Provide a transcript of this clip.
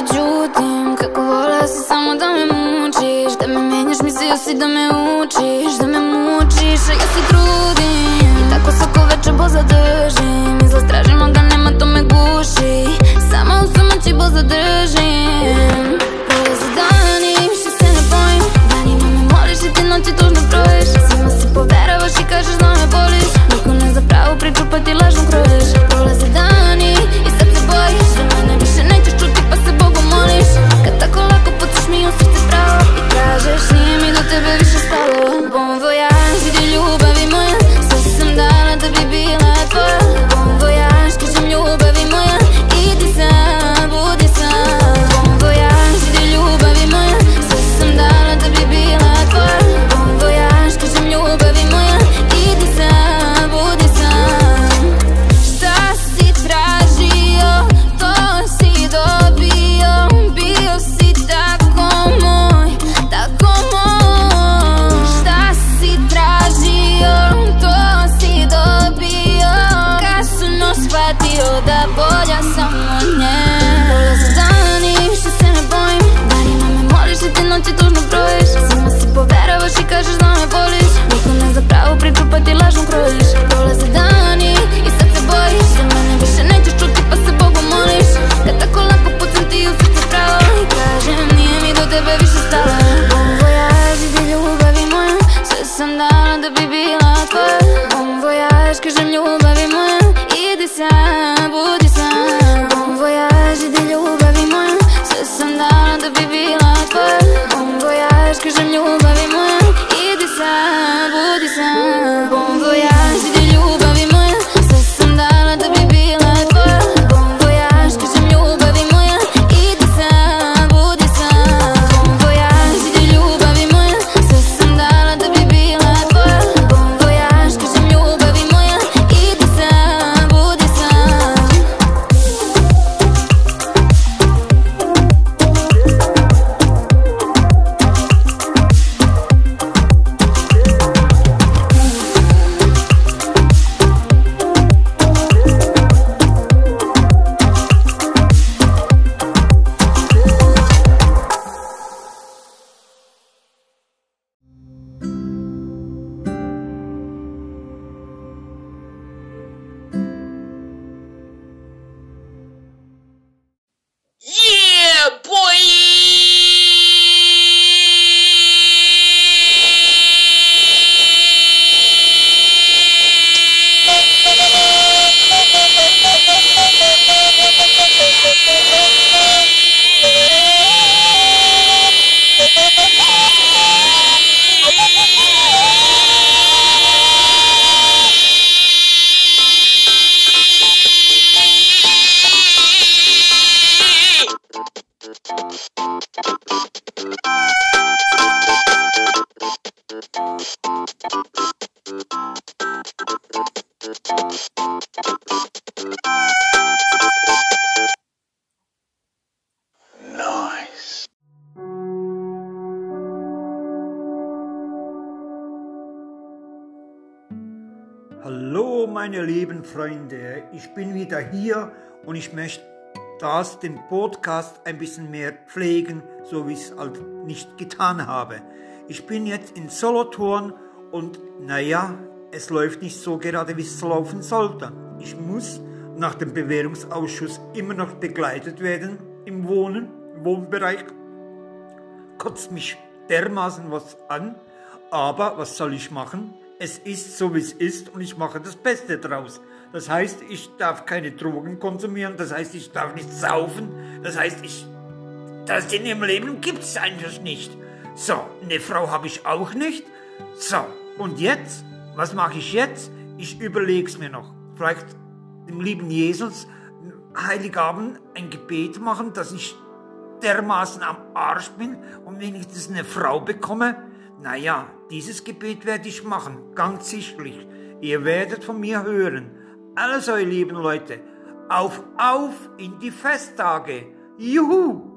međutim Kako vola si samo da me mučiš Da me menjaš, mislio si da me učiš Da me mučiš, a ja se trudim I tako svako večer bo zadržim the dream Кажи мне, улови мою и десять Hallo meine lieben Freunde, ich bin wieder hier und ich möchte das, den Podcast ein bisschen mehr pflegen, so wie ich es halt nicht getan habe. Ich bin jetzt in Solothurn und naja, es läuft nicht so gerade, wie es laufen sollte. Ich muss nach dem Bewährungsausschuss immer noch begleitet werden im Wohnen, im Wohnbereich. Kotzt mich dermaßen was an, aber was soll ich machen? Es ist so, wie es ist und ich mache das Beste draus. Das heißt, ich darf keine Drogen konsumieren, das heißt, ich darf nicht saufen, das heißt, ich... Das in ihrem Leben gibt es einfach nicht. So, eine Frau habe ich auch nicht. So, und jetzt? Was mache ich jetzt? Ich überlege es mir noch. Vielleicht dem lieben Jesus Heiligabend ein Gebet machen, dass ich dermaßen am Arsch bin und das eine Frau bekomme, naja, dieses Gebet werde ich machen, ganz sicherlich. Ihr werdet von mir hören. Also, ihr lieben Leute, Auf, auf in die Festtage. Juhu!